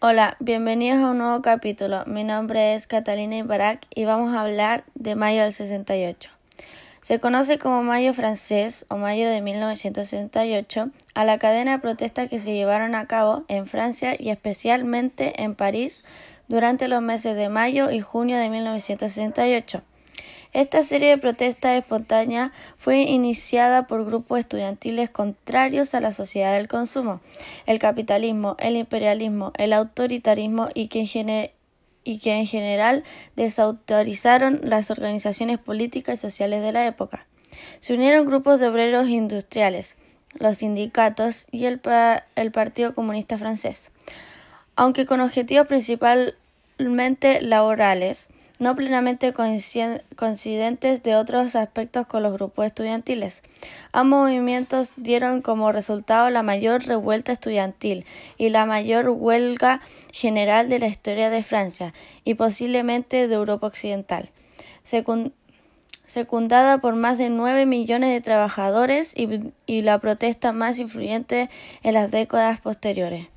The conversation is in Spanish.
Hola, bienvenidos a un nuevo capítulo. Mi nombre es Catalina Ibarak y vamos a hablar de mayo del 68. Se conoce como Mayo francés o Mayo de 1968 a la cadena de protestas que se llevaron a cabo en Francia y especialmente en París durante los meses de mayo y junio de 1968. Esta serie de protestas espontáneas fue iniciada por grupos estudiantiles contrarios a la sociedad del consumo, el capitalismo, el imperialismo, el autoritarismo y que, en general desautorizaron las organizaciones políticas y sociales de la época. Se unieron grupos de obreros industriales, los sindicatos y el, el Partido Comunista francés, aunque con objetivos principalmente laborales no plenamente coincidentes de otros aspectos con los grupos estudiantiles. Ambos movimientos dieron como resultado la mayor revuelta estudiantil y la mayor huelga general de la historia de Francia y posiblemente de Europa Occidental, secundada por más de nueve millones de trabajadores y, y la protesta más influyente en las décadas posteriores.